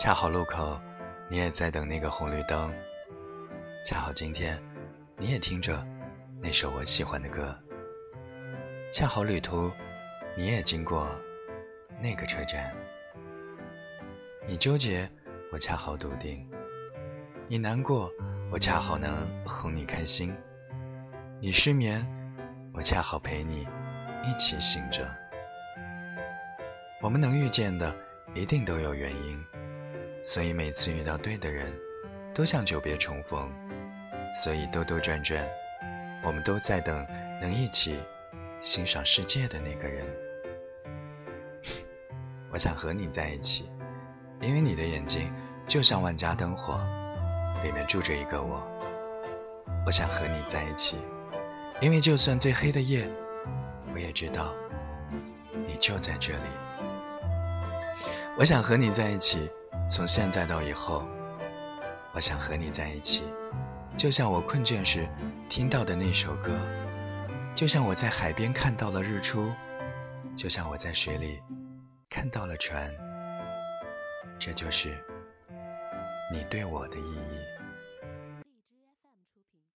恰好路口，你也在等那个红绿灯。恰好今天，你也听着那首我喜欢的歌。恰好旅途，你也经过那个车站。你纠结，我恰好笃定；你难过，我恰好能哄你开心；你失眠，我恰好陪你一起醒着。我们能遇见的，一定都有原因，所以每次遇到对的人，都像久别重逢。所以兜兜转转，我们都在等能一起欣赏世界的那个人。我想和你在一起。因为你的眼睛就像万家灯火，里面住着一个我。我想和你在一起，因为就算最黑的夜，我也知道你就在这里。我想和你在一起，从现在到以后。我想和你在一起，就像我困倦时听到的那首歌，就像我在海边看到了日出，就像我在水里看到了船。这就是你对我的意义。